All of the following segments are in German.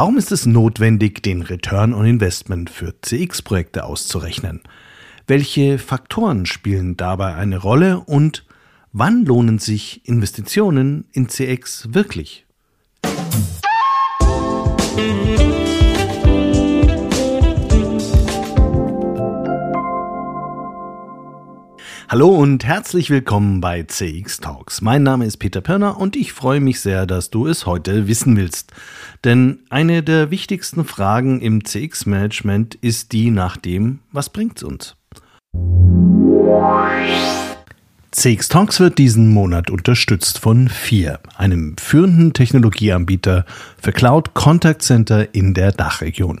Warum ist es notwendig, den Return on Investment für CX-Projekte auszurechnen? Welche Faktoren spielen dabei eine Rolle und wann lohnen sich Investitionen in CX wirklich? Hallo und herzlich willkommen bei CX Talks. Mein Name ist Peter Pirner und ich freue mich sehr, dass du es heute wissen willst. Denn eine der wichtigsten Fragen im CX-Management ist die nach dem, was bringt's uns? CX Talks wird diesen Monat unterstützt von FIR, einem führenden Technologieanbieter für Cloud Contact Center in der Dachregion.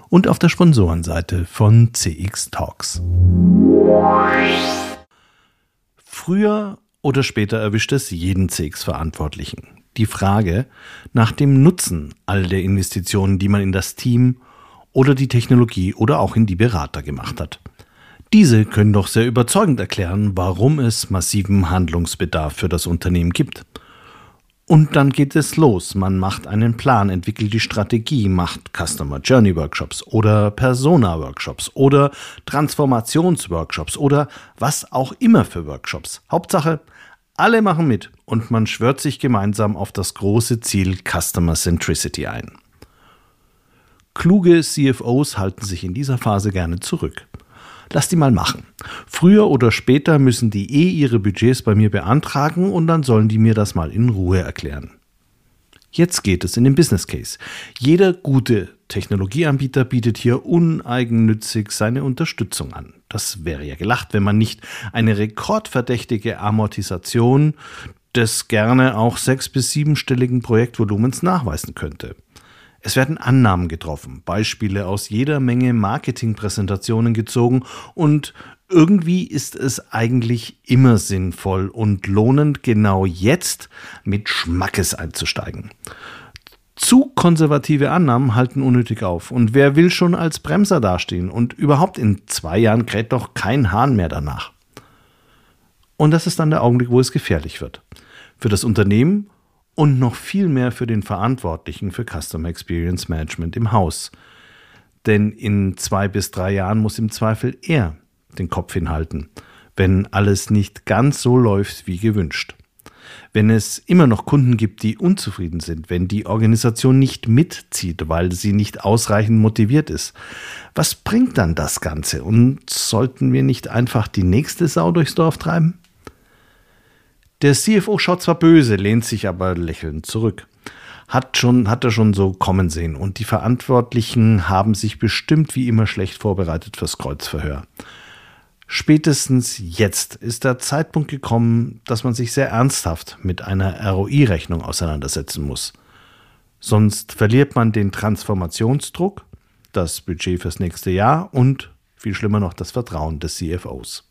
und auf der Sponsorenseite von CX Talks. Früher oder später erwischt es jeden CX-Verantwortlichen. Die Frage nach dem Nutzen all der Investitionen, die man in das Team oder die Technologie oder auch in die Berater gemacht hat. Diese können doch sehr überzeugend erklären, warum es massiven Handlungsbedarf für das Unternehmen gibt. Und dann geht es los. Man macht einen Plan, entwickelt die Strategie, macht Customer Journey Workshops oder Persona Workshops oder Transformationsworkshops oder was auch immer für Workshops. Hauptsache, alle machen mit und man schwört sich gemeinsam auf das große Ziel Customer Centricity ein. Kluge CFOs halten sich in dieser Phase gerne zurück. Lass die mal machen. Früher oder später müssen die eh ihre Budgets bei mir beantragen und dann sollen die mir das mal in Ruhe erklären. Jetzt geht es in den Business Case. Jeder gute Technologieanbieter bietet hier uneigennützig seine Unterstützung an. Das wäre ja gelacht, wenn man nicht eine rekordverdächtige Amortisation des gerne auch sechs- bis siebenstelligen Projektvolumens nachweisen könnte. Es werden Annahmen getroffen, Beispiele aus jeder Menge Marketingpräsentationen gezogen und irgendwie ist es eigentlich immer sinnvoll und lohnend, genau jetzt mit Schmackes einzusteigen. Zu konservative Annahmen halten unnötig auf. Und wer will schon als Bremser dastehen? Und überhaupt in zwei Jahren kräht doch kein Hahn mehr danach. Und das ist dann der Augenblick, wo es gefährlich wird. Für das Unternehmen und noch viel mehr für den Verantwortlichen für Customer Experience Management im Haus. Denn in zwei bis drei Jahren muss im Zweifel er den Kopf hinhalten, wenn alles nicht ganz so läuft wie gewünscht. Wenn es immer noch Kunden gibt, die unzufrieden sind, wenn die Organisation nicht mitzieht, weil sie nicht ausreichend motiviert ist, was bringt dann das Ganze? Und sollten wir nicht einfach die nächste Sau durchs Dorf treiben? Der CFO schaut zwar böse, lehnt sich aber lächelnd zurück. Hat, schon, hat er schon so kommen sehen und die Verantwortlichen haben sich bestimmt wie immer schlecht vorbereitet fürs Kreuzverhör. Spätestens jetzt ist der Zeitpunkt gekommen, dass man sich sehr ernsthaft mit einer ROI-Rechnung auseinandersetzen muss. Sonst verliert man den Transformationsdruck, das Budget fürs nächste Jahr und, viel schlimmer noch, das Vertrauen des CFOs.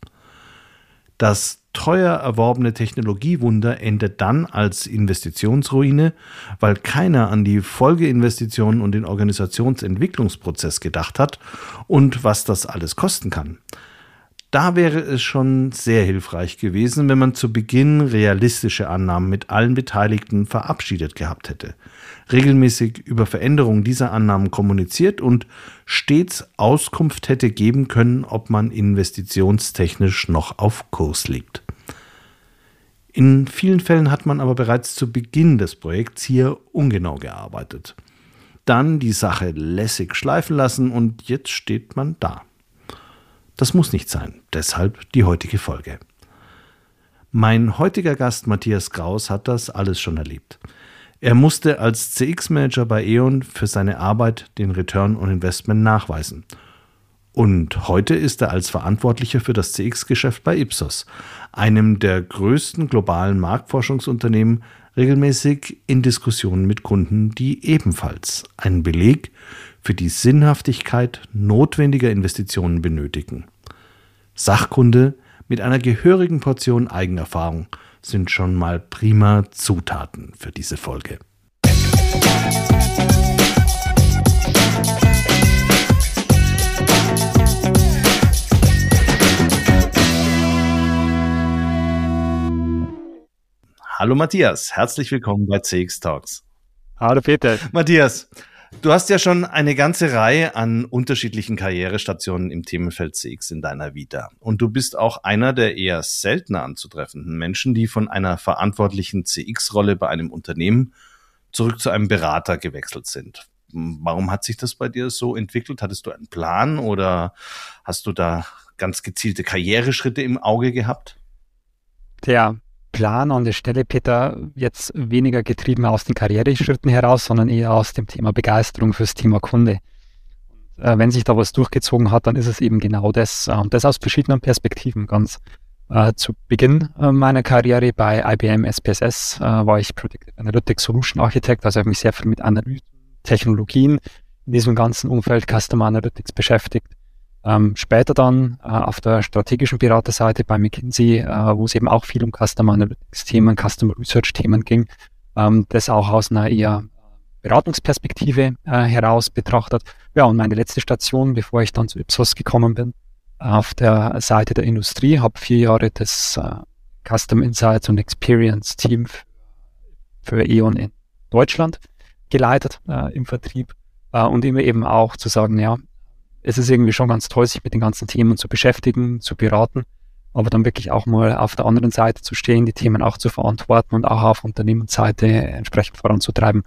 Das teuer erworbene Technologiewunder endet dann als Investitionsruine, weil keiner an die Folgeinvestitionen und den Organisationsentwicklungsprozess gedacht hat und was das alles kosten kann. Da wäre es schon sehr hilfreich gewesen, wenn man zu Beginn realistische Annahmen mit allen Beteiligten verabschiedet gehabt hätte, regelmäßig über Veränderungen dieser Annahmen kommuniziert und stets Auskunft hätte geben können, ob man investitionstechnisch noch auf Kurs liegt. In vielen Fällen hat man aber bereits zu Beginn des Projekts hier ungenau gearbeitet. Dann die Sache lässig schleifen lassen und jetzt steht man da. Das muss nicht sein, deshalb die heutige Folge. Mein heutiger Gast Matthias Kraus hat das alles schon erlebt. Er musste als CX-Manager bei E.ON für seine Arbeit den Return on Investment nachweisen. Und heute ist er als Verantwortlicher für das CX-Geschäft bei Ipsos, einem der größten globalen Marktforschungsunternehmen, regelmäßig in Diskussionen mit Kunden, die ebenfalls einen Beleg für die Sinnhaftigkeit notwendiger Investitionen benötigen. Sachkunde mit einer gehörigen Portion Eigenerfahrung sind schon mal prima Zutaten für diese Folge. Hallo Matthias, herzlich willkommen bei CX Talks. Hallo Peter. Matthias, du hast ja schon eine ganze Reihe an unterschiedlichen Karrierestationen im Themenfeld CX in deiner Vita. Und du bist auch einer der eher seltener anzutreffenden Menschen, die von einer verantwortlichen CX-Rolle bei einem Unternehmen zurück zu einem Berater gewechselt sind. Warum hat sich das bei dir so entwickelt? Hattest du einen Plan oder hast du da ganz gezielte Karriereschritte im Auge gehabt? Tja, Plan an der Stelle, Peter, jetzt weniger getrieben aus den Karriereschritten heraus, sondern eher aus dem Thema Begeisterung fürs Thema Kunde. Äh, wenn sich da was durchgezogen hat, dann ist es eben genau das. Äh, und das aus verschiedenen Perspektiven. Ganz äh, zu Beginn äh, meiner Karriere bei IBM SPSS äh, war ich Predictive Analytics Solution Architect, also habe mich sehr viel mit Analysen, Technologien in diesem ganzen Umfeld Customer Analytics beschäftigt ähm, später dann äh, auf der strategischen Beraterseite bei McKinsey, äh, wo es eben auch viel um Customer Analytics-Themen, Customer Research-Themen ging, ähm, das auch aus einer eher Beratungsperspektive äh, heraus betrachtet. Ja, und meine letzte Station, bevor ich dann zu Ipsos gekommen bin, auf der Seite der Industrie, habe vier Jahre das äh, Custom Insights und Experience Team für E.ON in Deutschland geleitet äh, im Vertrieb äh, und immer eben auch zu sagen, ja, es ist irgendwie schon ganz toll, sich mit den ganzen Themen zu beschäftigen, zu beraten, aber dann wirklich auch mal auf der anderen Seite zu stehen, die Themen auch zu verantworten und auch auf Unternehmensseite entsprechend voranzutreiben,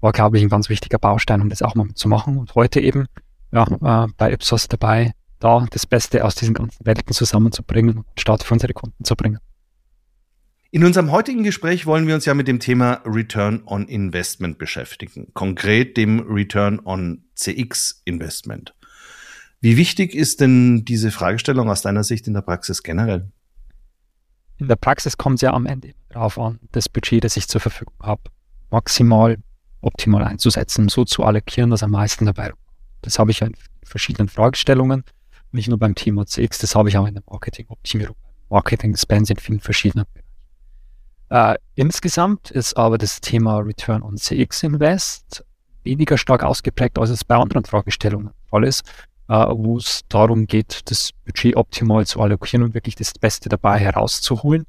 war, glaube ich, ein ganz wichtiger Baustein, um das auch mal zu machen. Und heute eben ja, äh, bei Ipsos dabei, da das Beste aus diesen ganzen Welten zusammenzubringen und Start für unsere Kunden zu bringen. In unserem heutigen Gespräch wollen wir uns ja mit dem Thema Return on Investment beschäftigen, konkret dem Return on CX Investment. Wie wichtig ist denn diese Fragestellung aus deiner Sicht in der Praxis generell? In der Praxis kommt es ja am Ende darauf an, das Budget, das ich zur Verfügung habe, maximal optimal einzusetzen, so zu allokieren, dass am meisten dabei kommt. Das habe ich in verschiedenen Fragestellungen, nicht nur beim Thema CX, das habe ich auch in der Marketingoptimierung, Marketing Spends in vielen verschiedenen Bereichen. Äh, insgesamt ist aber das Thema Return on CX Invest weniger stark ausgeprägt, als es bei anderen Fragestellungen der Fall ist wo es darum geht, das Budget optimal zu allokieren und wirklich das Beste dabei herauszuholen.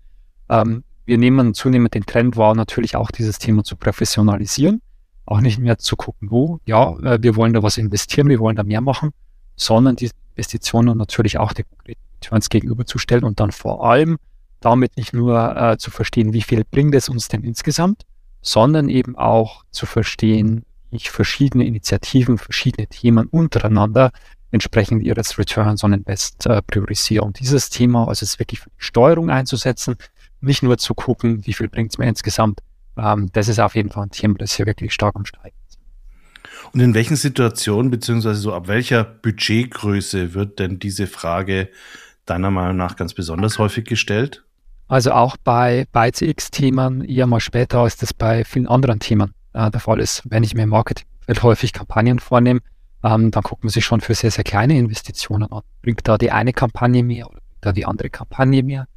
Ähm, wir nehmen zunehmend den Trend wahr, natürlich auch dieses Thema zu professionalisieren, auch nicht mehr zu gucken, wo, ja, äh, wir wollen da was investieren, wir wollen da mehr machen, sondern die Investitionen natürlich auch die konkreten Returns gegenüberzustellen und dann vor allem damit nicht nur äh, zu verstehen, wie viel bringt es uns denn insgesamt, sondern eben auch zu verstehen, wie ich verschiedene Initiativen, verschiedene Themen untereinander entsprechend ihres Returns on Invest äh, priorisiere. Und dieses Thema, also es wirklich für die Steuerung einzusetzen, nicht nur zu gucken, wie viel bringt es mir insgesamt, ähm, das ist auf jeden Fall ein Thema, das hier wirklich stark am Steigen ist. Und in welchen Situationen, beziehungsweise so ab welcher Budgetgröße wird denn diese Frage deiner Meinung nach ganz besonders häufig gestellt? Also auch bei, bei CX-Themen eher mal später, als das bei vielen anderen Themen äh, der Fall ist. Wenn ich mir im Marketing häufig Kampagnen vornehme, ähm, dann guckt man sich schon für sehr, sehr kleine Investitionen an. Bringt da die eine Kampagne mehr oder bringt da die andere Kampagne mehr?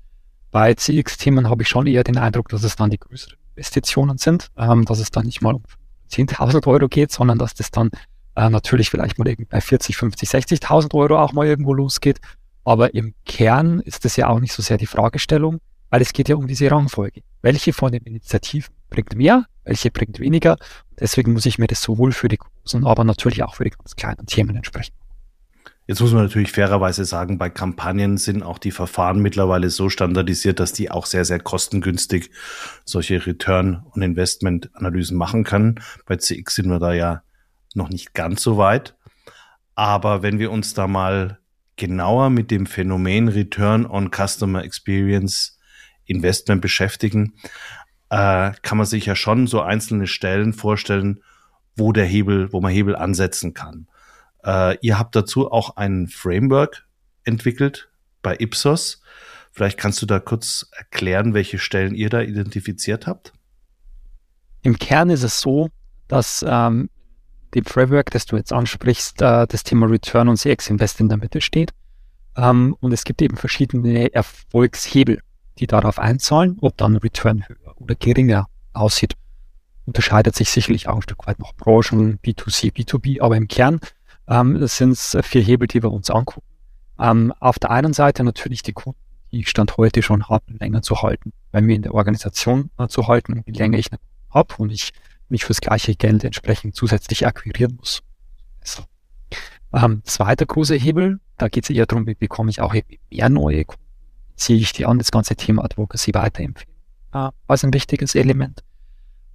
Bei CX-Themen habe ich schon eher den Eindruck, dass es dann die größeren Investitionen sind, ähm, dass es dann nicht mal um 10.000 Euro geht, sondern dass das dann äh, natürlich vielleicht mal bei 40, 50, 60.000 Euro auch mal irgendwo losgeht. Aber im Kern ist das ja auch nicht so sehr die Fragestellung, weil es geht ja um diese Rangfolge. Welche von den Initiativen bringt mehr, welche bringt weniger? Deswegen muss ich mir das sowohl für die großen, aber natürlich auch für die ganz kleinen Themen entsprechen. Jetzt muss man natürlich fairerweise sagen, bei Kampagnen sind auch die Verfahren mittlerweile so standardisiert, dass die auch sehr, sehr kostengünstig solche Return- und Investment-Analysen machen können. Bei CX sind wir da ja noch nicht ganz so weit. Aber wenn wir uns da mal genauer mit dem Phänomen Return on Customer Experience Investment beschäftigen, äh, kann man sich ja schon so einzelne Stellen vorstellen, wo der Hebel, wo man Hebel ansetzen kann. Äh, ihr habt dazu auch ein Framework entwickelt bei Ipsos. Vielleicht kannst du da kurz erklären, welche Stellen ihr da identifiziert habt? Im Kern ist es so, dass ähm, dem Framework, das du jetzt ansprichst, äh, das Thema Return on CX Invest in der Mitte steht. Ähm, und es gibt eben verschiedene Erfolgshebel, die darauf einzahlen, ob dann Return höher oder geringer aussieht. Unterscheidet sich sicherlich auch ein Stück weit nach Branchen, B2C, B2B, aber im Kern ähm, sind vier Hebel, die wir uns angucken. Ähm, auf der einen Seite natürlich die Kunden, die ich Stand heute schon habe, länger zu halten, bei mir in der Organisation äh, zu halten. Je länger ich habe und ich mich fürs gleiche Geld entsprechend zusätzlich akquirieren muss. Also, ähm, zweiter großer Hebel, da geht es eher darum, wie bekomme ich auch mehr neue Kunden, ziehe ich die an, das ganze Thema Advocacy weiterempfehlen, äh, als ein wichtiges Element.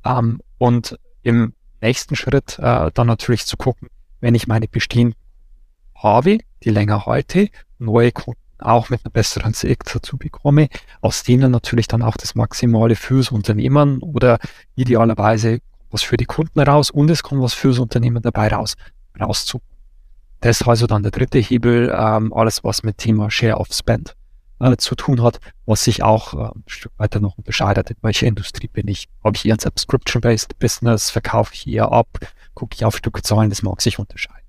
Ähm, und im nächsten Schritt äh, dann natürlich zu gucken, wenn ich meine bestehenden habe, die länger halte, neue Kunden auch mit einer besseren CX dazu bekomme, aus denen natürlich dann auch das Maximale fürs Unternehmen oder idealerweise was für die Kunden raus und es kommt was fürs Unternehmen dabei raus, rauszu. Das ist also dann der dritte Hebel, ähm, alles was mit Thema Share of Spend äh, zu tun hat, was sich auch äh, ein Stück weiter noch unterscheidet. In welcher Industrie bin ich? Habe ich eher ein Subscription-Based Business? Verkaufe ich eher ab? Gucke ich auf Stückzahlen? Das mag sich unterscheiden.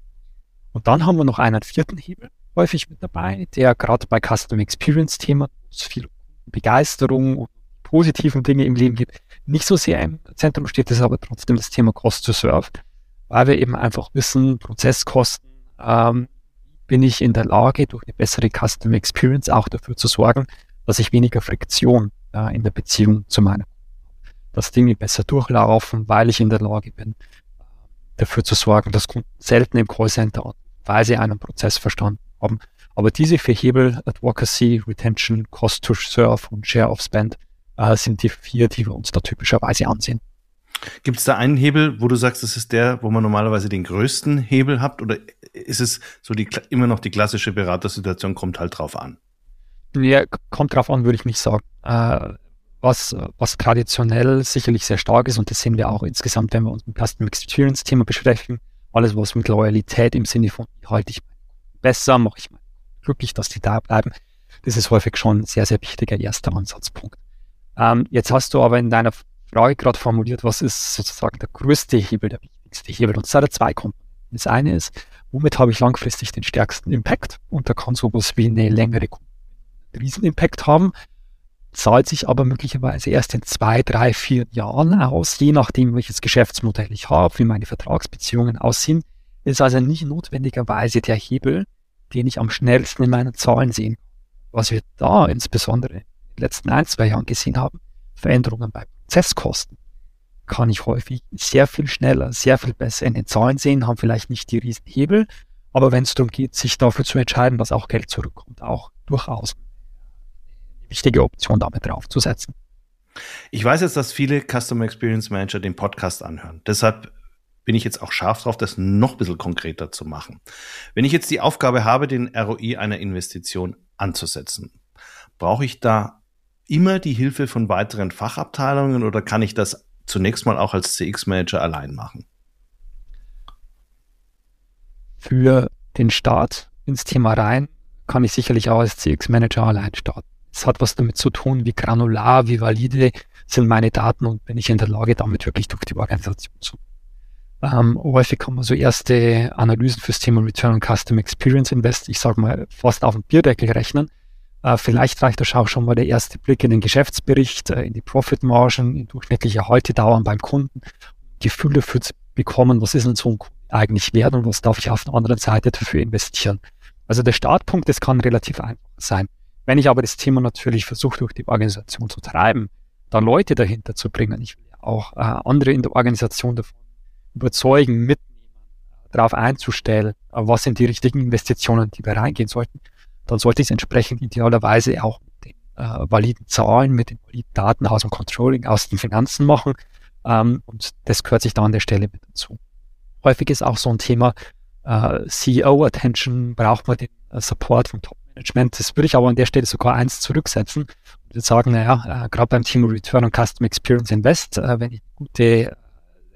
Und dann haben wir noch einen vierten Hebel häufig mit dabei, der gerade bei Custom Experience Themen, viel Begeisterung und positiven Dinge im Leben gibt, nicht so sehr im Zentrum steht, ist aber trotzdem das Thema Cost to Serve, weil wir eben einfach wissen, Prozesskosten, ähm, bin ich in der Lage, durch eine bessere Custom Experience auch dafür zu sorgen, dass ich weniger Friktion äh, in der Beziehung zu meiner dass Dinge besser durchlaufen, weil ich in der Lage bin, dafür zu sorgen, dass Kunden selten im Callcenter, weil sie einen Prozess verstanden haben. Aber diese vier Hebel, Advocacy, Retention, Cost to Serve und Share of Spend, äh, sind die vier, die wir uns da typischerweise ansehen. Gibt es da einen Hebel, wo du sagst, das ist der, wo man normalerweise den größten Hebel habt? Oder ist es so die, immer noch die klassische Beratersituation, kommt halt drauf an? Ja, kommt drauf an, würde ich nicht sagen. Äh, was, was traditionell sicherlich sehr stark ist, und das sehen wir auch insgesamt, wenn wir uns mit Custom Experience Thema beschäftigen, alles was mit Loyalität im Sinne von, halte ich besser, mache ich glücklich, dass die da bleiben, das ist häufig schon ein sehr, sehr wichtiger erster Ansatzpunkt. Ähm, jetzt hast du aber in deiner Frage gerade formuliert, was ist sozusagen der größte Hebel, der wichtigste Hebel? Und es hat zwei Komponenten. Das eine ist, womit habe ich langfristig den stärksten Impact? Und da kann sowas wie eine längere Riesenimpact haben, zahlt sich aber möglicherweise erst in zwei, drei, vier Jahren aus, je nachdem, welches Geschäftsmodell ich habe, wie meine Vertragsbeziehungen aussehen. Ist also nicht notwendigerweise der Hebel, den ich am schnellsten in meinen Zahlen sehe. Was wir da insbesondere in den letzten ein, zwei Jahren gesehen haben, Veränderungen bei Prozesskosten, kann ich häufig sehr viel schneller, sehr viel besser in den Zahlen sehen, haben vielleicht nicht die riesen Hebel, aber wenn es darum geht, sich dafür zu entscheiden, dass auch Geld zurückkommt, auch durchaus eine wichtige Option damit draufzusetzen. Ich weiß jetzt, dass viele Customer Experience Manager den Podcast anhören. Deshalb bin ich jetzt auch scharf drauf, das noch ein bisschen konkreter zu machen. Wenn ich jetzt die Aufgabe habe, den ROI einer Investition anzusetzen, brauche ich da immer die Hilfe von weiteren Fachabteilungen oder kann ich das zunächst mal auch als CX-Manager allein machen? Für den Start ins Thema rein kann ich sicherlich auch als CX-Manager allein starten. Es hat was damit zu tun, wie granular, wie valide sind meine Daten und bin ich in der Lage, damit wirklich durch die Organisation zu ähm, häufig kann man so erste Analysen fürs Thema Return on Custom Experience Invest, ich sage mal, fast auf den Bierdeckel rechnen. Äh, vielleicht reicht das auch schon mal der erste Blick in den Geschäftsbericht, äh, in die Profitmargen, in durchschnittliche Haltedauern beim Kunden, Gefühl dafür zu bekommen, was ist denn so ein Kunde eigentlich wert und was darf ich auf der anderen Seite dafür investieren. Also der Startpunkt, das kann relativ einfach sein. Wenn ich aber das Thema natürlich versuche, durch die Organisation zu treiben, da Leute dahinter zu bringen, ich will auch äh, andere in der Organisation davon überzeugen, mitnehmen, darauf einzustellen, was sind die richtigen Investitionen, die wir reingehen sollten, dann sollte ich es entsprechend idealerweise auch mit den äh, validen Zahlen, mit den validen Daten aus dem Controlling, aus den Finanzen machen. Ähm, und das gehört sich da an der Stelle mit dazu. Häufig ist auch so ein Thema äh, CEO-Attention, braucht man den äh, Support vom Top-Management. Das würde ich aber an der Stelle sogar eins zurücksetzen und würde sagen, naja, äh, gerade beim Thema Return on Custom Experience Invest, äh, wenn ich gute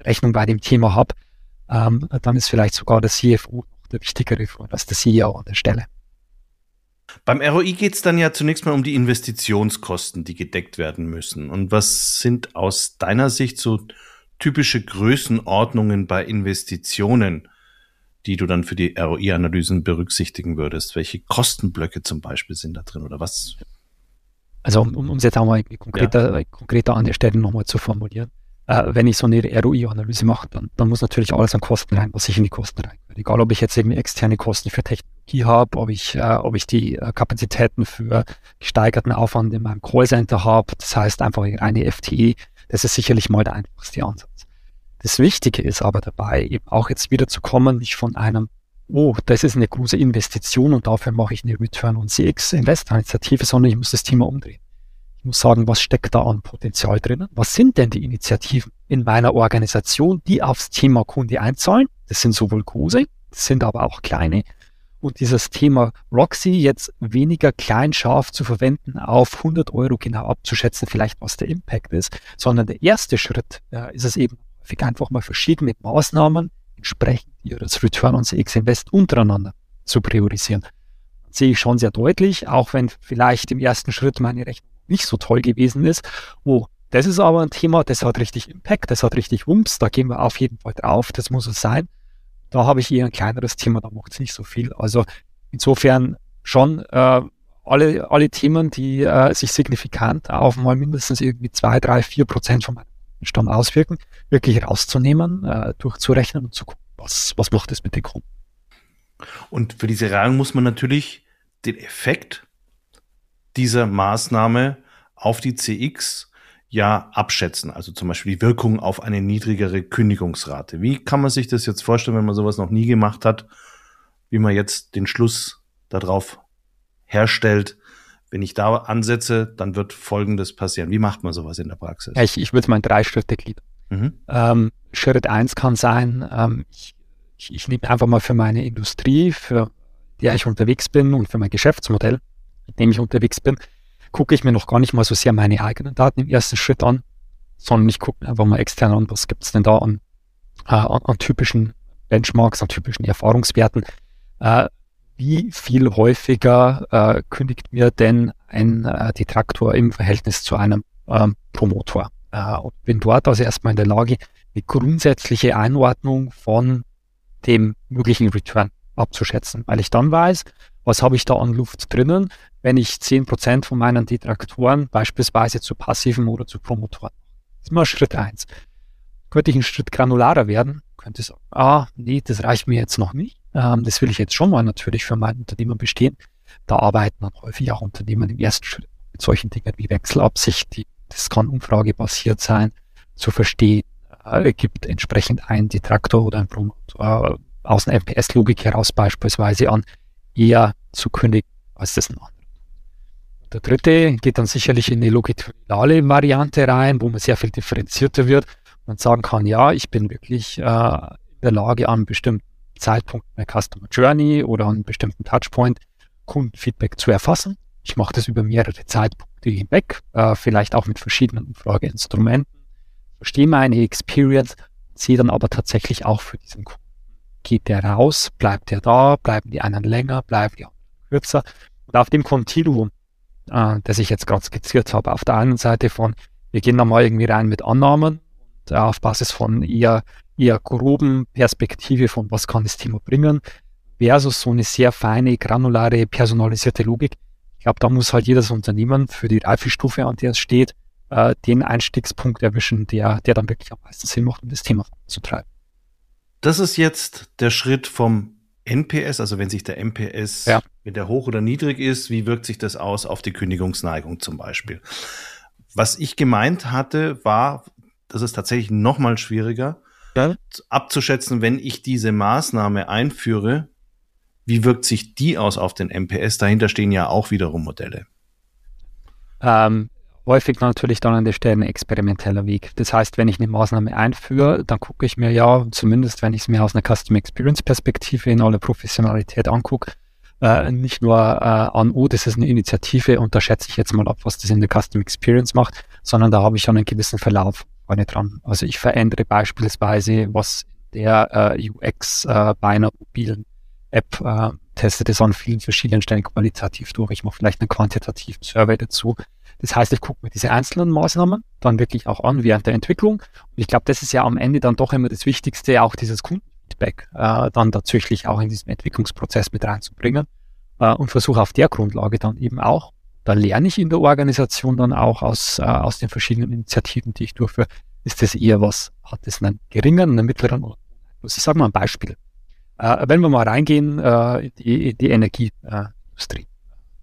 Rechnung bei dem Thema habe, ähm, dann ist vielleicht sogar der CFO der wichtigere als der CEO an der Stelle. Beim ROI geht es dann ja zunächst mal um die Investitionskosten, die gedeckt werden müssen. Und was sind aus deiner Sicht so typische Größenordnungen bei Investitionen, die du dann für die ROI-Analysen berücksichtigen würdest? Welche Kostenblöcke zum Beispiel sind da drin oder was? Also um, um es jetzt auch mal konkreter, ja. konkreter an der Stelle nochmal zu formulieren äh, wenn ich so eine ROI-Analyse mache, dann, dann muss natürlich alles an Kosten rein, was ich in die Kosten rein. Egal, ob ich jetzt irgendwie externe Kosten für Technologie habe, ob ich, äh, ob ich die äh, Kapazitäten für gesteigerten Aufwand in meinem Callcenter habe, das heißt einfach eine FTE, das ist sicherlich mal der einfachste Ansatz. Das Wichtige ist aber dabei, eben auch jetzt wieder zu kommen, nicht von einem oh, das ist eine große Investition und dafür mache ich eine Return on CX Investor-Initiative, sondern ich muss das Thema umdrehen. Ich muss sagen, was steckt da an Potenzial drinnen? Was sind denn die Initiativen in meiner Organisation, die aufs Thema Kunde einzahlen? Das sind sowohl große, das sind aber auch kleine. Und dieses Thema Roxy jetzt weniger klein scharf zu verwenden, auf 100 Euro genau abzuschätzen, vielleicht was der Impact ist, sondern der erste Schritt äh, ist es eben einfach mal verschiedene Maßnahmen entsprechend ihres Return on CX Invest untereinander zu priorisieren. Sehe ich schon sehr deutlich, auch wenn vielleicht im ersten Schritt meine Rechnung nicht so toll gewesen ist. Oh, das ist aber ein Thema, das hat richtig Impact, das hat richtig Wumms, da gehen wir auf jeden Fall drauf, das muss es sein. Da habe ich eher ein kleineres Thema, da macht es nicht so viel. Also insofern schon äh, alle, alle Themen, die äh, sich signifikant auf mal mindestens irgendwie zwei, drei, vier Prozent von meinem Stamm auswirken, wirklich rauszunehmen, äh, durchzurechnen und zu gucken, was, was macht das mit den Kunden. Und für diese Reihung muss man natürlich den Effekt dieser Maßnahme auf die CX ja abschätzen, also zum Beispiel die Wirkung auf eine niedrigere Kündigungsrate. Wie kann man sich das jetzt vorstellen, wenn man sowas noch nie gemacht hat, wie man jetzt den Schluss darauf herstellt, wenn ich da ansetze, dann wird Folgendes passieren. Wie macht man sowas in der Praxis? Ich, ich würde mal in drei Schritte gliedern. Mhm. Ähm, Schritt eins kann sein, ähm, ich, ich, ich nehme einfach mal für meine Industrie, für die ich unterwegs bin und für mein Geschäftsmodell, mit dem ich unterwegs bin, gucke ich mir noch gar nicht mal so sehr meine eigenen Daten im ersten Schritt an, sondern ich gucke einfach mal extern an, was gibt es denn da an, äh, an, an, typischen Benchmarks, an typischen Erfahrungswerten. Äh, wie viel häufiger äh, kündigt mir denn ein äh, Detraktor im Verhältnis zu einem ähm, Promotor? Äh, und bin dort also erstmal in der Lage, eine grundsätzliche Einordnung von dem möglichen Return abzuschätzen, weil ich dann weiß, was habe ich da an Luft drinnen, wenn ich zehn Prozent von meinen Detraktoren beispielsweise zu passiven oder zu Promotoren. Das ist mal Schritt eins. Könnte ich einen Schritt granularer werden, könnte sagen, ah, nee, das reicht mir jetzt noch nicht. Ähm, das will ich jetzt schon mal natürlich für mein Unternehmen bestehen. Da arbeiten dann häufig auch Unternehmen im ersten Schritt mit solchen Dingen wie Wechselabsicht. Die, das kann umfragebasiert sein, zu verstehen, äh, gibt entsprechend ein Detraktor oder ein Promotor äh, aus einer MPS-Logik heraus beispielsweise an, eher zu kündigen als das andere. Der dritte geht dann sicherlich in die longitudinale Variante rein, wo man sehr viel differenzierter wird und sagen kann, ja, ich bin wirklich äh, in der Lage, an einem bestimmten Zeitpunkt der Customer Journey oder an einem bestimmten Touchpoint Kundenfeedback zu erfassen. Ich mache das über mehrere Zeitpunkte hinweg, äh, vielleicht auch mit verschiedenen Umfrageinstrumenten, verstehe meine Experience, sehe dann aber tatsächlich auch für diesen Kunden Geht der raus? Bleibt der da? Bleiben die einen länger? Bleiben die anderen kürzer? Und auf dem Kontinuum, äh, das ich jetzt gerade skizziert habe, auf der einen Seite von, wir gehen da mal irgendwie rein mit Annahmen und äh, auf Basis von eher, eher groben Perspektive von, was kann das Thema bringen, versus so eine sehr feine, granulare, personalisierte Logik. Ich glaube, da muss halt jedes Unternehmen für die Reifestufe, an der es steht, äh, den Einstiegspunkt erwischen, der, der dann wirklich am meisten Sinn macht, um das Thema zu treiben. Das ist jetzt der Schritt vom NPS, also wenn sich der NPS, ja. wenn der hoch oder niedrig ist, wie wirkt sich das aus auf die Kündigungsneigung zum Beispiel? Was ich gemeint hatte, war, das ist tatsächlich noch mal schwieriger ja. abzuschätzen, wenn ich diese Maßnahme einführe, wie wirkt sich die aus auf den NPS? Dahinter stehen ja auch wiederum Modelle. Ähm, häufig natürlich dann an der Stelle ein experimenteller Weg. Das heißt, wenn ich eine Maßnahme einführe, dann gucke ich mir ja, zumindest wenn ich es mir aus einer Custom Experience Perspektive in aller Professionalität angucke, äh, nicht nur äh, an, oh, das ist eine Initiative und da schätze ich jetzt mal ab, was das in der Custom Experience macht, sondern da habe ich schon einen gewissen Verlauf vorne dran. Also ich verändere beispielsweise, was der äh, UX äh, bei einer mobilen App, äh, teste das an vielen verschiedenen Stellen qualitativ durch. Ich mache vielleicht einen quantitativen Survey dazu. Das heißt, ich gucke mir diese einzelnen Maßnahmen dann wirklich auch an während der Entwicklung. Und ich glaube, das ist ja am Ende dann doch immer das Wichtigste, auch dieses Kundenfeedback äh, dann tatsächlich auch in diesen Entwicklungsprozess mit reinzubringen äh, und versuche auf der Grundlage dann eben auch, da lerne ich in der Organisation dann auch aus, äh, aus den verschiedenen Initiativen, die ich durchführe, ist das eher was, hat das einen geringen, einen mittleren oder ich sage mal ein Beispiel. Äh, wenn wir mal reingehen äh, die, die Energieindustrie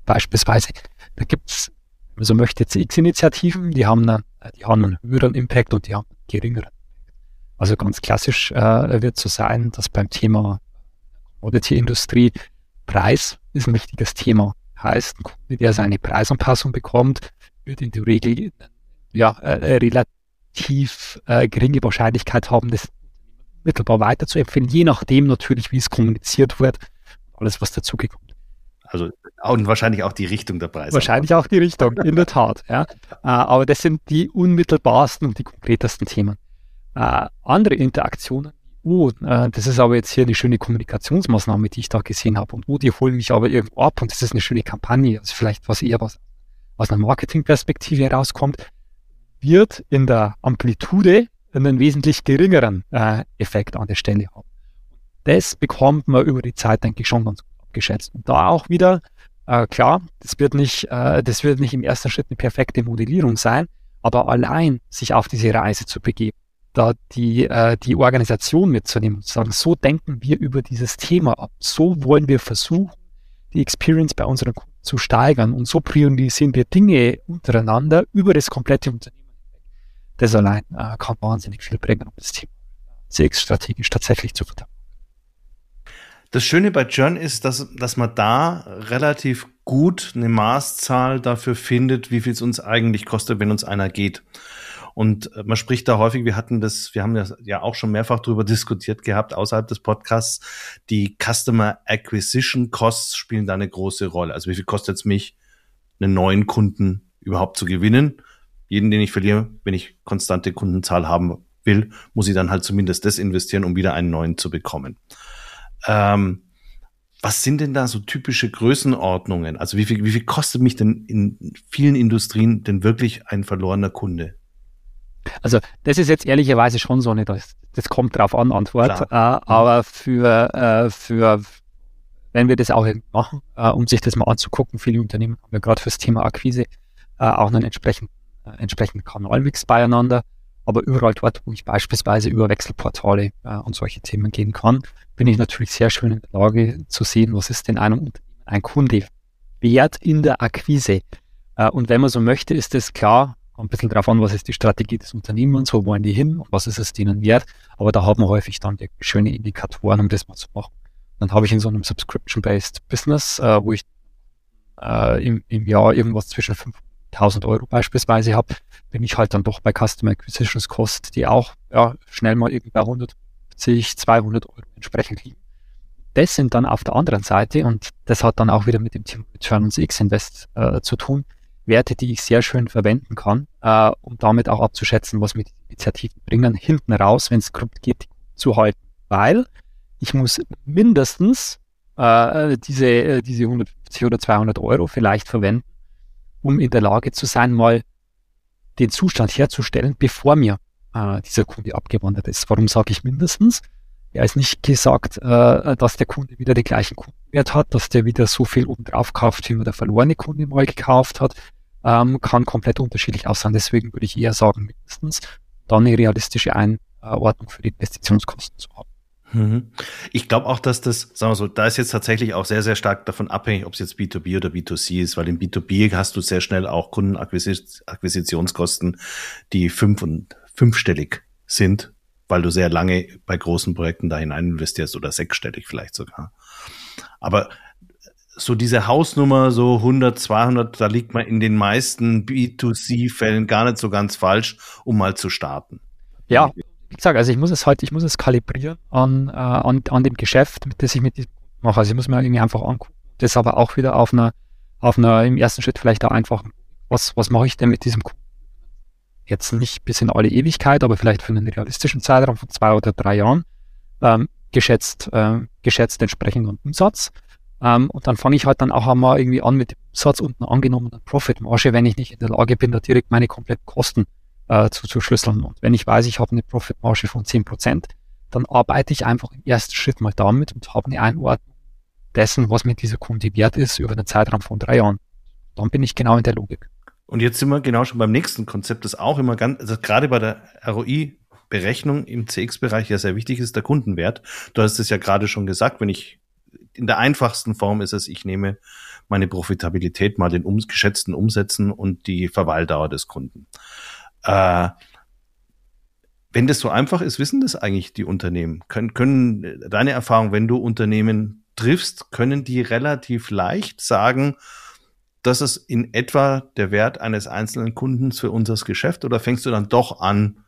beispielsweise, da gibt's wenn man so möchte, CX-Initiativen, die haben, einen, die haben einen höheren Impact und die haben einen geringeren. Also ganz klassisch äh, wird so sein, dass beim Thema Commodity-Industrie Preis ist ein wichtiges Thema. Heißt, ein Kunde, der seine Preisanpassung bekommt, wird in der Regel ja, äh, relativ äh, geringe Wahrscheinlichkeit haben, das mittelbar weiterzuempfehlen, je nachdem natürlich, wie es kommuniziert wird, alles, was dazugekommen also und wahrscheinlich auch die Richtung der Preise. Wahrscheinlich auch die Richtung, in der Tat. Ja. Äh, aber das sind die unmittelbarsten und die konkretesten Themen. Äh, andere Interaktionen, oh, das ist aber jetzt hier eine schöne Kommunikationsmaßnahme, die ich da gesehen habe. Und oh, die holen mich aber irgendwo ab und das ist eine schöne Kampagne. Also vielleicht was eher was aus einer Marketingperspektive herauskommt, wird in der Amplitude einen wesentlich geringeren Effekt an der Stelle haben. Das bekommt man über die Zeit, denke ich, schon ganz gut abgeschätzt. Und da auch wieder, äh, klar, das wird nicht, äh, das wird nicht im ersten Schritt eine perfekte Modellierung sein, aber allein sich auf diese Reise zu begeben, da die, äh, die Organisation mitzunehmen und zu sagen, so denken wir über dieses Thema ab, so wollen wir versuchen, die Experience bei unseren Kunden zu steigern und so priorisieren wir Dinge untereinander über das komplette Unternehmen. Das allein äh, kann wahnsinnig viel bringen, um das Thema CX strategisch tatsächlich zu verteidigen. Das Schöne bei John ist, dass, dass man da relativ gut eine Maßzahl dafür findet, wie viel es uns eigentlich kostet, wenn uns einer geht. Und äh, man spricht da häufig, wir hatten das, wir haben das ja auch schon mehrfach darüber diskutiert gehabt außerhalb des Podcasts. Die Customer Acquisition Costs spielen da eine große Rolle. Also wie viel kostet es mich, einen neuen Kunden überhaupt zu gewinnen? Jeden, den ich verliere, wenn ich konstante Kundenzahl haben will, muss ich dann halt zumindest das investieren, um wieder einen neuen zu bekommen. Ähm, was sind denn da so typische Größenordnungen? Also wie viel, wie viel kostet mich denn in vielen Industrien denn wirklich ein verlorener Kunde? Also das ist jetzt ehrlicherweise schon so eine, das, das kommt drauf an, Antwort. Äh, aber für, äh, für, wenn wir das auch machen, äh, um sich das mal anzugucken, viele Unternehmen haben ja gerade fürs Thema Akquise äh, auch einen entsprechenden, äh, entsprechenden Kanalmix beieinander. Aber überall dort, wo ich beispielsweise über Wechselportale äh, und solche Themen gehen kann, bin ich natürlich sehr schön in der Lage zu sehen, was ist denn einem ein Kunde wert in der Akquise. Äh, und wenn man so möchte, ist es klar, ein bisschen darauf an, was ist die Strategie des Unternehmens, wo wollen die hin und was ist es denen wert. Aber da haben wir häufig dann schöne Indikatoren, um das mal zu machen. Dann habe ich in so einem Subscription-Based Business, äh, wo ich äh, im, im Jahr irgendwas zwischen 5 1000 Euro beispielsweise habe, bin ich halt dann doch bei Customer Acquisitions Cost, die auch ja, schnell mal irgendwie bei 150, 200 Euro entsprechend liegen. Das sind dann auf der anderen Seite, und das hat dann auch wieder mit dem Thema Return on X Invest äh, zu tun, Werte, die ich sehr schön verwenden kann, äh, um damit auch abzuschätzen, was mir die Initiativen bringen, hinten raus, wenn es geht, zu halten. Weil ich muss mindestens äh, diese, äh, diese 150 oder 200 Euro vielleicht verwenden, um in der Lage zu sein, mal den Zustand herzustellen, bevor mir äh, dieser Kunde abgewandert ist. Warum sage ich mindestens? Er ist nicht gesagt, äh, dass der Kunde wieder den gleichen Kundenwert hat, dass der wieder so viel obendrauf kauft, wie der verlorene Kunde mal gekauft hat. Ähm, kann komplett unterschiedlich aussehen. Deswegen würde ich eher sagen, mindestens dann eine realistische Einordnung für die Investitionskosten zu haben. Mhm. Ich glaube auch, dass das, sagen wir so, da ist jetzt tatsächlich auch sehr, sehr stark davon abhängig, ob es jetzt B2B oder B2C ist, weil im B2B hast du sehr schnell auch Kundenakquisitionskosten, die fünf- und fünfstellig sind, weil du sehr lange bei großen Projekten da hinein investierst oder sechsstellig vielleicht sogar. Aber so diese Hausnummer, so 100, 200, da liegt man in den meisten B2C-Fällen gar nicht so ganz falsch, um mal zu starten. Ja, wie gesagt, also ich muss es halt, ich muss es kalibrieren an, äh, an, an dem Geschäft, mit das ich mit diesem mache. Also ich muss mir irgendwie einfach angucken. Das aber auch wieder auf einer, auf einer, im ersten Schritt vielleicht auch einfach, was, was mache ich denn mit diesem Kunden? Jetzt nicht bis in alle Ewigkeit, aber vielleicht für einen realistischen Zeitraum von zwei oder drei Jahren. Ähm, geschätzt, äh, geschätzt entsprechenden Umsatz. Ähm, und dann fange ich halt dann auch einmal irgendwie an mit dem Umsatz und einer angenommenen Profitmarge, wenn ich nicht in der Lage bin, da direkt meine kompletten Kosten äh, zu, zu schlüsseln. Und wenn ich weiß, ich habe eine Profitmarge von zehn Prozent, dann arbeite ich einfach im ersten Schritt mal damit und habe eine Einordnung dessen, was mir dieser Kunde wert ist über einen Zeitraum von drei Jahren. Dann bin ich genau in der Logik. Und jetzt sind wir genau schon beim nächsten Konzept, das auch immer ganz, also gerade bei der ROI-Berechnung im CX-Bereich ja sehr wichtig ist, der Kundenwert. Du hast es ja gerade schon gesagt, wenn ich in der einfachsten Form ist es, ich nehme meine Profitabilität mal den um, geschätzten Umsätzen und die Verweildauer des Kunden. Äh, wenn das so einfach ist, wissen das eigentlich die Unternehmen? Können, können deine Erfahrung, wenn du Unternehmen triffst, können die relativ leicht sagen, das ist in etwa der Wert eines einzelnen Kundens für unser Geschäft oder fängst du dann doch an,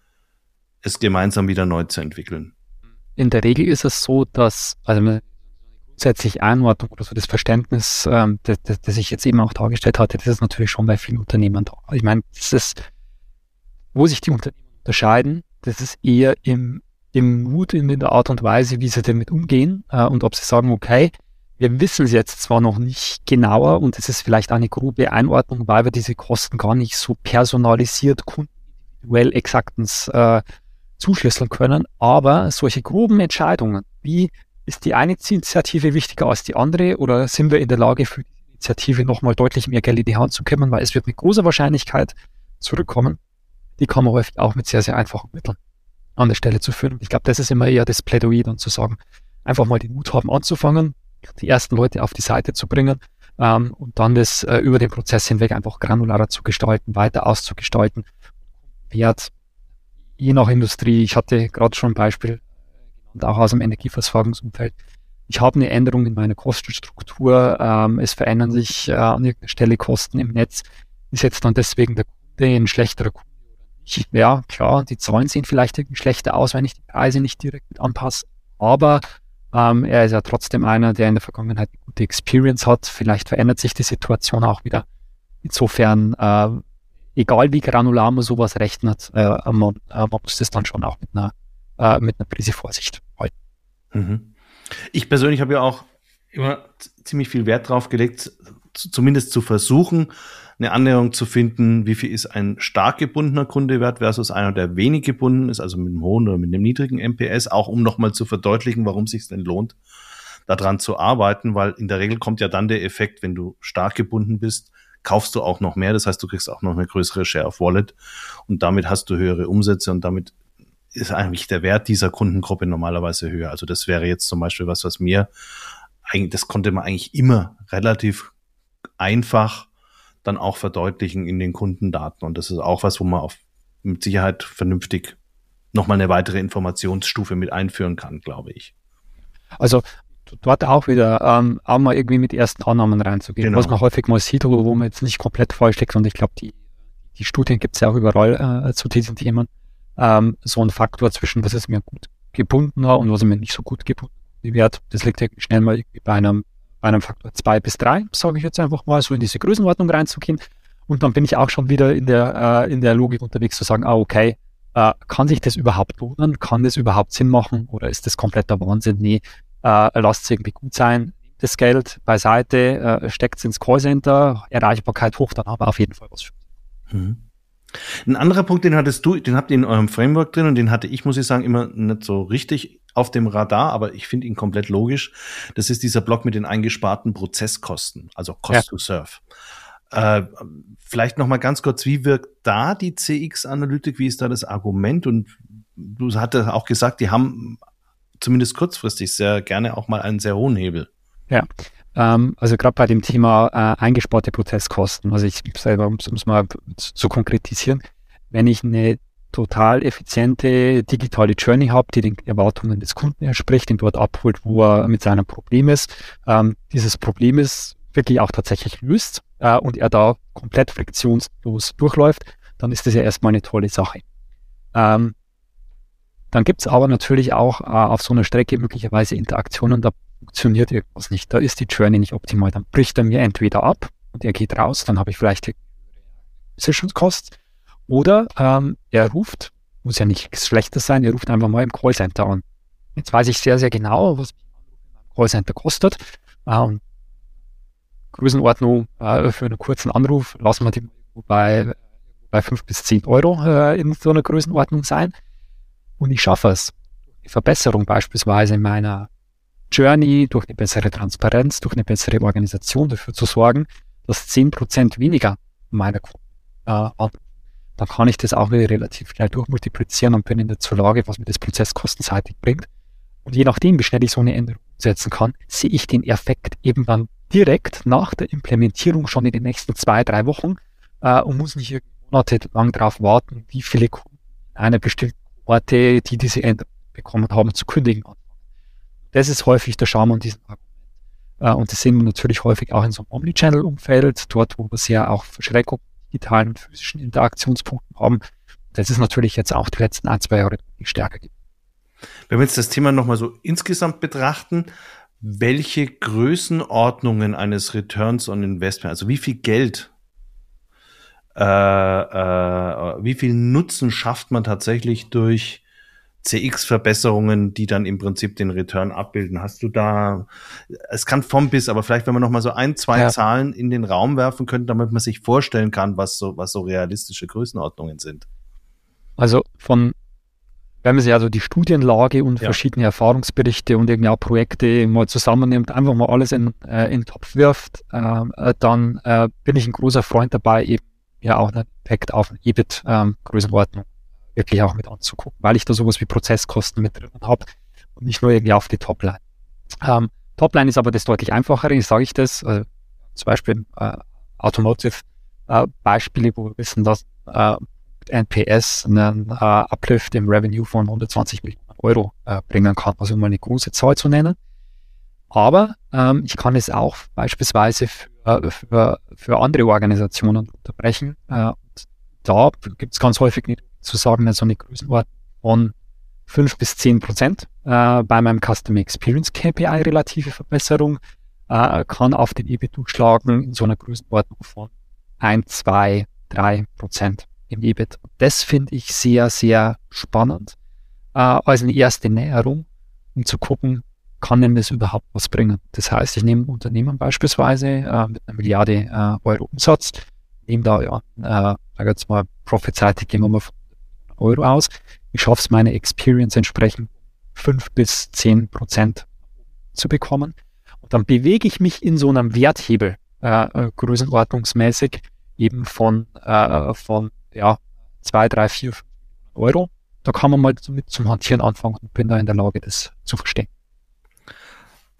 es gemeinsam wieder neu zu entwickeln? In der Regel ist es so, dass, also eine grundsätzliche Einordnung oder so das Verständnis, ähm, das, das, ich jetzt eben auch dargestellt hatte, das ist natürlich schon bei vielen Unternehmen da. Ich meine, das ist, wo sich die Unternehmen unterscheiden, das ist eher im, im Mut, in der Art und Weise, wie sie damit umgehen äh, und ob sie sagen, okay, wir wissen es jetzt zwar noch nicht genauer und es ist vielleicht eine grobe Einordnung, weil wir diese Kosten gar nicht so personalisiert, kundenindividuell exaktens äh, zuschlüsseln können, aber solche groben Entscheidungen, wie ist die eine Initiative wichtiger als die andere oder sind wir in der Lage für die Initiative nochmal deutlich mehr Geld in die Hand zu kommen, weil es wird mit großer Wahrscheinlichkeit zurückkommen. Die kann man häufig auch mit sehr, sehr einfachen Mitteln an der Stelle zu führen. Ich glaube, das ist immer eher das Plädoyer dann zu sagen, einfach mal den Mut haben anzufangen, die ersten Leute auf die Seite zu bringen ähm, und dann das äh, über den Prozess hinweg einfach granularer zu gestalten, weiter auszugestalten. Wert, je nach Industrie, ich hatte gerade schon ein Beispiel und auch aus dem Energieversorgungsumfeld. Ich habe eine Änderung in meiner Kostenstruktur, ähm, es verändern sich äh, an irgendeiner Stelle Kosten im Netz. Ist jetzt dann deswegen der Kunde ein schlechterer Kunde? Ja, klar, die Zahlen sehen vielleicht schlechter aus, wenn ich die Preise nicht direkt mit anpasse. Aber ähm, er ist ja trotzdem einer, der in der Vergangenheit eine gute Experience hat. Vielleicht verändert sich die Situation auch wieder. Insofern, äh, egal wie granular man sowas rechnet, äh, man, äh, man muss das dann schon auch mit einer, äh, mit einer Prise Vorsicht halten. Mhm. Ich persönlich habe ja auch immer ziemlich viel Wert drauf gelegt, zumindest zu versuchen, eine Annäherung zu finden, wie viel ist ein stark gebundener Kunde wert versus einer, der wenig gebunden ist, also mit einem hohen oder mit einem niedrigen MPS, auch um nochmal zu verdeutlichen, warum es sich denn lohnt, daran zu arbeiten, weil in der Regel kommt ja dann der Effekt, wenn du stark gebunden bist, kaufst du auch noch mehr, das heißt, du kriegst auch noch eine größere Share of Wallet und damit hast du höhere Umsätze und damit ist eigentlich der Wert dieser Kundengruppe normalerweise höher. Also das wäre jetzt zum Beispiel was, was mir eigentlich, das konnte man eigentlich immer relativ einfach dann auch verdeutlichen in den Kundendaten. Und das ist auch was, wo man auf, mit Sicherheit vernünftig nochmal eine weitere Informationsstufe mit einführen kann, glaube ich. Also dort auch wieder ähm, auch mal irgendwie mit ersten Annahmen reinzugehen, genau. was man häufig mal sieht, wo man jetzt nicht komplett falsch liegt. Und ich glaube, die, die Studien gibt es ja auch überall äh, zu diesen Themen. Ähm, so ein Faktor zwischen, was ist mir gut gebundener und was ist mir nicht so gut gebunden Wert, das liegt irgendwie schnell mal bei einem einem Faktor zwei bis drei, sage ich jetzt einfach mal, so in diese Größenordnung reinzugehen. Und dann bin ich auch schon wieder in der, äh, in der Logik unterwegs zu sagen, ah, okay, äh, kann sich das überhaupt lohnen? Kann das überhaupt Sinn machen? Oder ist das kompletter Wahnsinn? Nee, äh, lasst es irgendwie gut sein. Das Geld beiseite, äh, steckt es ins Callcenter, Erreichbarkeit hoch, dann aber auf jeden Fall was. Mhm. Ein anderer Punkt, den hattest du, den habt ihr in eurem Framework drin und den hatte ich, muss ich sagen, immer nicht so richtig auf dem Radar, aber ich finde ihn komplett logisch. Das ist dieser Block mit den eingesparten Prozesskosten, also Cost ja. to Serve. Äh, vielleicht noch mal ganz kurz, wie wirkt da die CX-Analytik? Wie ist da das Argument? Und du hattest auch gesagt, die haben zumindest kurzfristig sehr gerne auch mal einen sehr hohen Hebel. Ja, ähm, also gerade bei dem Thema äh, eingesparte Prozesskosten, also ich selber, um es mal zu konkretisieren, wenn ich eine total effiziente digitale Journey habe, die den Erwartungen des Kunden entspricht, den dort abholt, wo er mit seinem Problem ist, ähm, dieses Problem ist wirklich auch tatsächlich löst äh, und er da komplett friktionslos durchläuft, dann ist das ja erstmal eine tolle Sache. Ähm, dann gibt es aber natürlich auch äh, auf so einer Strecke möglicherweise Interaktionen, da funktioniert irgendwas nicht, da ist die Journey nicht optimal, dann bricht er mir entweder ab und er geht raus, dann habe ich vielleicht Acquisition-Cost oder ähm, er ruft, muss ja nichts Schlechtes sein, er ruft einfach mal im Callcenter an. Jetzt weiß ich sehr, sehr genau, was Callcenter kostet. Äh, Größenordnung äh, für einen kurzen Anruf lassen wir die bei, bei 5 bis 10 Euro äh, in so einer Größenordnung sein. Und ich schaffe es. Die Verbesserung beispielsweise in meiner Journey durch eine bessere Transparenz, durch eine bessere Organisation dafür zu sorgen, dass 10% weniger meiner Kunden äh, dann kann ich das auch wieder relativ schnell durchmultiplizieren und bin in der Lage, was mir das prozesskostenseitig bringt. Und je nachdem, wie schnell ich so eine Änderung umsetzen kann, sehe ich den Effekt eben dann direkt nach der Implementierung schon in den nächsten zwei, drei Wochen äh, und muss nicht monatelang darauf warten, wie viele Kunden einer bestimmten Orte, die diese Änderung bekommen haben, zu kündigen. Das ist häufig der Charme an diesem Argument. Äh, und das sehen wir natürlich häufig auch in so einem Omnichannel-Umfeld, dort, wo wir sehr auch Verschreckung digitalen und physischen Interaktionspunkten haben. Das ist natürlich jetzt auch die letzten ein, zwei Jahre stärker gibt. Wenn wir jetzt das Thema nochmal so insgesamt betrachten, welche Größenordnungen eines Returns on Investment, also wie viel Geld, äh, äh, wie viel Nutzen schafft man tatsächlich durch CX-Verbesserungen, die dann im Prinzip den Return abbilden. Hast du da, es kann vom bis, aber vielleicht, wenn man noch mal so ein, zwei ja. Zahlen in den Raum werfen könnte, damit man sich vorstellen kann, was so, was so realistische Größenordnungen sind. Also von, wenn man sich also die Studienlage und ja. verschiedene Erfahrungsberichte und irgendwie auch Projekte mal zusammennimmt, einfach mal alles in, äh, in den Topf wirft, äh, dann äh, bin ich ein großer Freund dabei, eben ja auch einen Impact auf EBIT-Größenordnung ähm, wirklich auch mit anzugucken, weil ich da sowas wie Prozesskosten mit drin habe und nicht nur irgendwie auf die Topline. Ähm, Topline ist aber das deutlich einfachere, sage ich das, äh, zum Beispiel äh, Automotive äh, wo wir wissen, dass äh, NPS einen äh, Uplift im Revenue von 120 Millionen Euro äh, bringen kann, also um eine große Zahl zu nennen. Aber ähm, ich kann es auch beispielsweise für, für, für andere Organisationen unterbrechen. Äh, da gibt es ganz häufig nicht zu sagen, so eine Größenordnung von 5 bis 10 Prozent äh, bei meinem Customer Experience KPI relative Verbesserung äh, kann auf den EBIT durchschlagen in so einer Größenordnung von 1, 2, 3 Prozent im EBIT. Das finde ich sehr, sehr spannend äh, als eine erste Näherung, um zu gucken, kann denn das überhaupt was bringen? Das heißt, ich nehme ein Unternehmen beispielsweise äh, mit einer Milliarde äh, Euro Umsatz, nehme da ja, äh, sag jetzt mal, prophezeitig gehen wir mal von Euro aus. Ich schaffe es, meine Experience entsprechend fünf bis zehn Prozent zu bekommen. Und dann bewege ich mich in so einem Werthebel, äh, äh größenordnungsmäßig, eben von, äh, von ja, zwei, drei, vier Euro. Da kann man mal mit zum Hantieren anfangen und bin da in der Lage, das zu verstehen.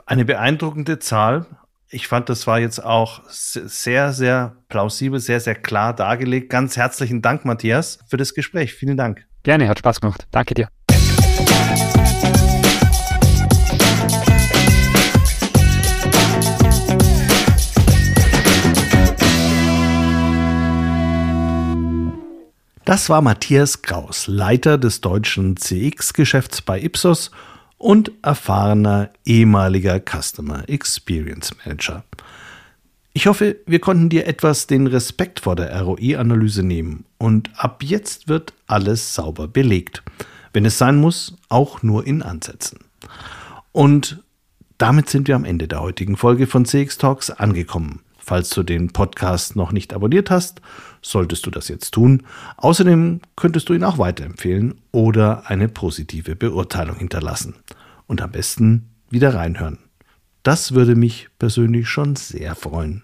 Eine beeindruckende Zahl. Ich fand, das war jetzt auch sehr, sehr plausibel, sehr, sehr klar dargelegt. Ganz herzlichen Dank, Matthias, für das Gespräch. Vielen Dank. Gerne, hat Spaß gemacht. Danke dir. Das war Matthias Kraus, Leiter des deutschen CX-Geschäfts bei Ipsos und erfahrener ehemaliger Customer Experience Manager. Ich hoffe, wir konnten dir etwas den Respekt vor der ROI-Analyse nehmen und ab jetzt wird alles sauber belegt. Wenn es sein muss, auch nur in Ansätzen. Und damit sind wir am Ende der heutigen Folge von CX Talks angekommen. Falls du den Podcast noch nicht abonniert hast, solltest du das jetzt tun. Außerdem könntest du ihn auch weiterempfehlen oder eine positive Beurteilung hinterlassen. Und am besten wieder reinhören. Das würde mich persönlich schon sehr freuen.